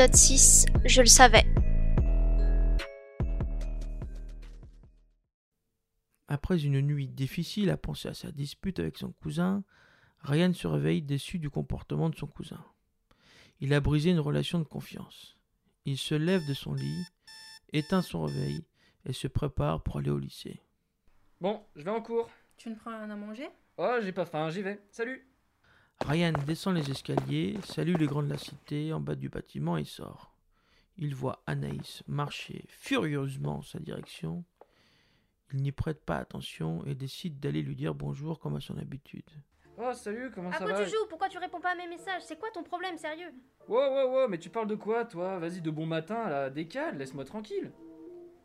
Épisode 6, je le savais. Après une nuit difficile à penser à sa dispute avec son cousin, Ryan se réveille déçu du comportement de son cousin. Il a brisé une relation de confiance. Il se lève de son lit, éteint son réveil et se prépare pour aller au lycée. Bon, je vais en cours. Tu ne prends rien à manger? Oh, j'ai pas faim, j'y vais. Salut Ryan descend les escaliers, salue les grands de la cité en bas du bâtiment et sort. Il voit Anaïs marcher furieusement en sa direction. Il n'y prête pas attention et décide d'aller lui dire bonjour comme à son habitude. Oh, salut, comment À ça quoi va tu joues? Pourquoi tu réponds pas à mes messages? C'est quoi ton problème, sérieux? Wow, wow, wow, mais tu parles de quoi, toi? Vas-y, de bon matin, là, décale, laisse-moi tranquille.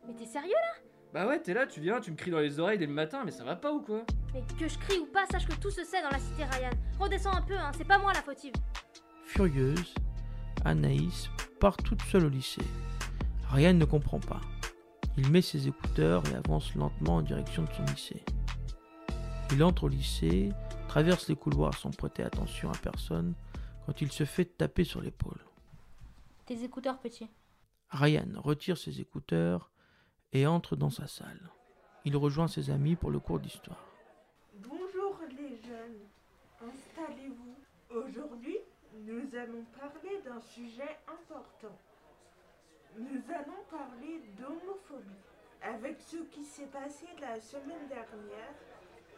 Mais t'es sérieux là? Bah ouais, t'es là, tu viens, tu me cries dans les oreilles dès le matin, mais ça va pas ou quoi? Mais que je crie ou pas, sache que tout se sait dans la cité Ryan. Redescends un peu, hein, c'est pas moi la fautive. Furieuse, Anaïs part toute seule au lycée. Ryan ne comprend pas. Il met ses écouteurs et avance lentement en direction de son lycée. Il entre au lycée, traverse les couloirs sans prêter attention à personne quand il se fait taper sur l'épaule. Tes écouteurs, petit. Ryan retire ses écouteurs et entre dans sa salle. Il rejoint ses amis pour le cours d'histoire. Bonjour les jeunes, installez-vous. Aujourd'hui, nous allons parler d'un sujet important. Nous allons parler d'homophobie. Avec ce qui s'est passé la semaine dernière,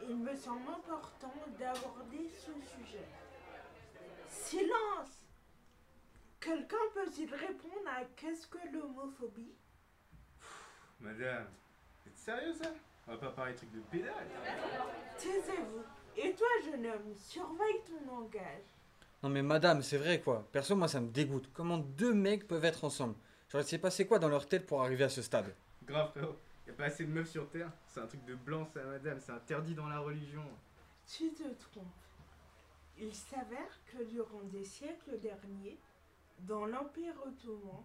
il me semble important d'aborder ce sujet. Silence Quelqu'un peut-il répondre à qu'est-ce que l'homophobie? Madame, c'est sérieux ça On va pas parler de trucs de pédale Taisez-vous. Et toi, jeune homme, surveille ton langage. Non mais madame, c'est vrai quoi. Perso, moi ça me dégoûte. Comment deux mecs peuvent être ensemble? Genre, il s'est passé quoi dans leur tête pour arriver à ce stade? Grave frérot, y a pas assez de meufs sur Terre? C'est un truc de blanc ça madame, c'est interdit dans la religion. Tu te trompes. Il s'avère que durant des siècles derniers, dans l'Empire ottoman,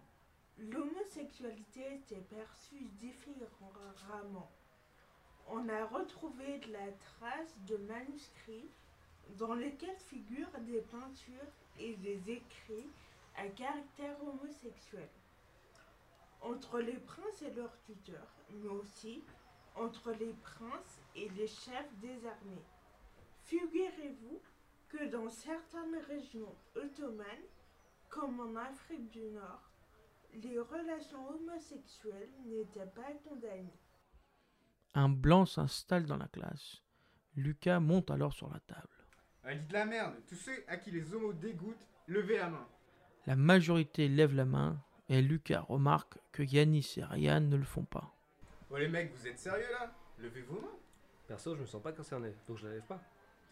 l'homosexualité était perçue différemment. On a retrouvé de la trace de manuscrits dans lesquels figurent des peintures et des écrits à caractère homosexuel. Entre les princes et leurs tuteurs, mais aussi entre les princes et les chefs des armées. Figurez-vous que dans certaines régions ottomanes, comme en Afrique du Nord, les relations homosexuelles n'étaient pas condamnées. Un blanc s'installe dans la classe. Lucas monte alors sur la table. Ah dit de la merde, tous ceux à qui les homos dégoûtent, levez la main. La majorité lève la main et Lucas remarque que Yanis et Ryan ne le font pas. Oh les mecs, vous êtes sérieux là? Levez vos mains. Perso, je me sens pas concerné, donc je la lève pas.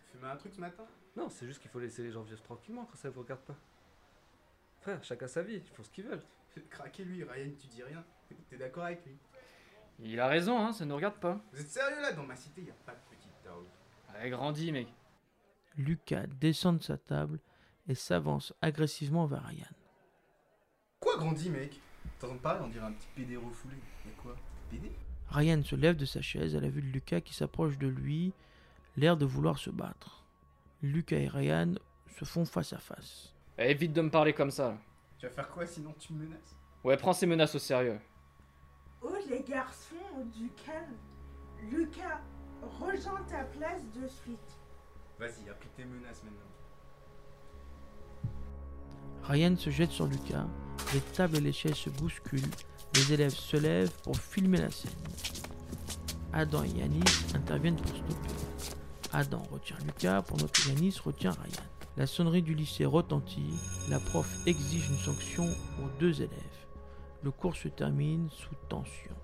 T'as fumé un truc ce matin? Non, c'est juste qu'il faut laisser les gens vivre tranquillement quand ça vous regarde pas. Frère, chacun sa vie, ils font ce qu'ils veulent. Craquez lui, Ryan, tu dis rien. T'es d'accord avec lui Il a raison, hein, ça nous regarde pas. Vous êtes sérieux là? Dans ma cité, y a pas de petite tao. Allez, grandis, mec. Lucas descend de sa table et s'avance agressivement vers Ryan. Quoi grandi mec? T'entends parler, on dirait un petit PD refoulé. Mais quoi? PD Ryan se lève de sa chaise à la vue de Lucas qui s'approche de lui, l'air de vouloir se battre. Lucas et Ryan se font face à face. Eh, évite de me parler comme ça. Tu vas faire quoi sinon tu me menaces? Ouais, prends ces menaces au sérieux. Oh les garçons, du calme. Lucas, rejoins ta place de suite. Vas-y, applique tes menaces maintenant. Ryan se jette sur Lucas, les tables et les chaises se bousculent, les élèves se lèvent pour filmer la scène. Adam et Yanis interviennent pour stopper. Adam retient Lucas pendant que Yanis retient Ryan. La sonnerie du lycée retentit, la prof exige une sanction aux deux élèves. Le cours se termine sous tension.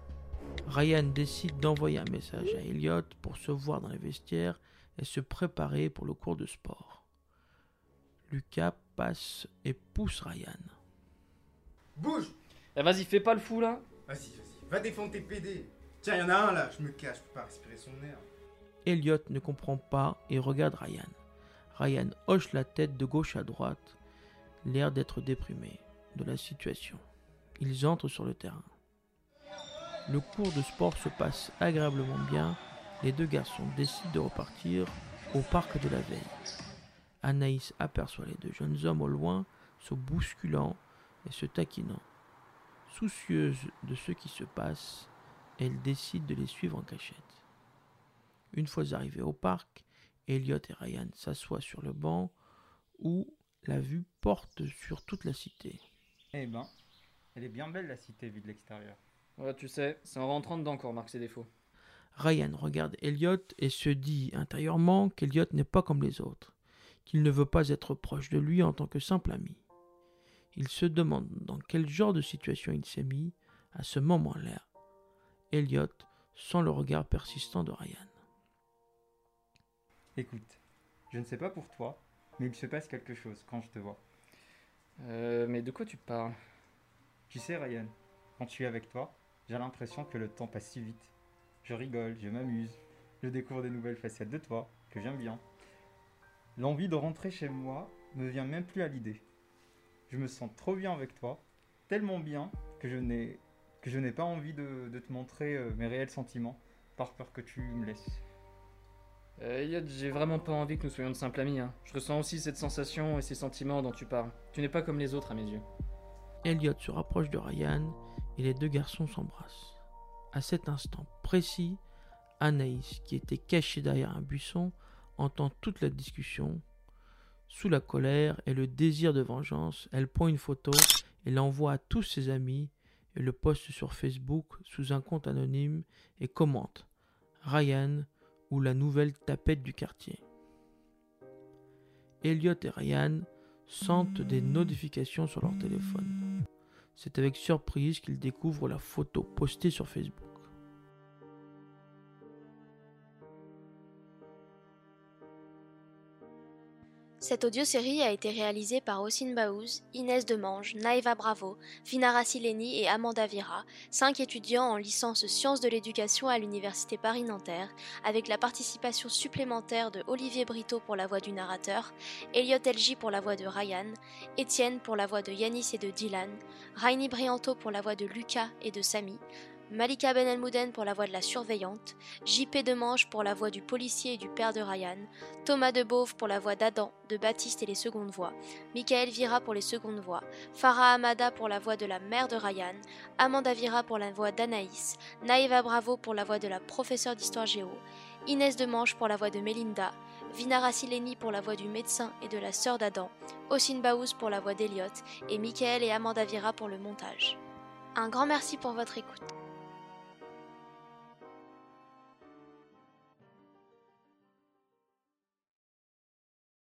Ryan décide d'envoyer un message à Elliot pour se voir dans les vestiaires et se préparer pour le cours de sport. Lucas passe et pousse Ryan. Bouge Eh, vas-y, fais pas le fou là. Vas-y, vas-y, va défendre tes PD. Tiens, y en a un là, je me cache, je peux pas respirer son air. Elliot ne comprend pas et regarde Ryan. Ryan hoche la tête de gauche à droite, l'air d'être déprimé de la situation. Ils entrent sur le terrain. Le cours de sport se passe agréablement bien. Les deux garçons décident de repartir au parc de la veille. Anaïs aperçoit les deux jeunes hommes au loin se bousculant et se taquinant. Soucieuse de ce qui se passe, elle décide de les suivre en cachette. Une fois arrivés au parc, Elliot et Ryan s'assoient sur le banc où la vue porte sur toute la cité. Eh ben, elle est bien belle la cité vue de l'extérieur. Ouais, tu sais, c'est en rentrant dedans qu'on remarque ses défauts. Ryan regarde Elliot et se dit intérieurement qu'Elliot n'est pas comme les autres, qu'il ne veut pas être proche de lui en tant que simple ami. Il se demande dans quel genre de situation il s'est mis à ce moment-là. Elliot sent le regard persistant de Ryan. Écoute, je ne sais pas pour toi, mais il se passe quelque chose quand je te vois. Euh, mais de quoi tu parles? Tu sais, Ryan, quand je suis avec toi, j'ai l'impression que le temps passe si vite. Je rigole, je m'amuse, je découvre des nouvelles facettes de toi, que j'aime bien. L'envie de rentrer chez moi me vient même plus à l'idée. Je me sens trop bien avec toi, tellement bien que je n'ai que je n'ai pas envie de, de te montrer euh, mes réels sentiments, par peur que tu me laisses. Euh, Elliot, j'ai vraiment pas envie que nous soyons de simples amis. Hein. Je ressens aussi cette sensation et ces sentiments dont tu parles. Tu n'es pas comme les autres à mes yeux. Elliot se rapproche de Ryan et les deux garçons s'embrassent. À cet instant précis, Anaïs, qui était cachée derrière un buisson, entend toute la discussion. Sous la colère et le désir de vengeance, elle prend une photo et l'envoie à tous ses amis et le poste sur Facebook sous un compte anonyme et commente Ryan ou la nouvelle tapette du quartier. Elliot et Ryan sentent des notifications sur leur téléphone. C'est avec surprise qu'ils découvrent la photo postée sur Facebook. Cette audiosérie a été réalisée par Ossine Baouz, Inès Demange, Naïva Bravo, Vinara Sileni et Amanda Vira, cinq étudiants en licence sciences de l'éducation à l'Université Paris-Nanterre, avec la participation supplémentaire de Olivier Brito pour la voix du narrateur, Elliot Elgi pour la voix de Ryan, Étienne pour la voix de Yanis et de Dylan, Rainy Brianto pour la voix de Lucas et de Samy, Malika Ben Elmouden pour la voix de la surveillante, JP Demange pour la voix du policier et du père de Ryan, Thomas Debauve pour la voix d'Adam, de Baptiste et les secondes voix, Michael Vira pour les secondes voix, Farah Amada pour la voix de la mère de Ryan, Amanda Vira pour la voix d'Anaïs, Naïva Bravo pour la voix de la professeure d'histoire géo, Inès Demange pour la voix de Melinda, Vinara Sileni pour la voix du médecin et de la sœur d'Adam, Ossine Baouz pour la voix d'Eliott et Michael et Amanda Vira pour le montage. Un grand merci pour votre écoute.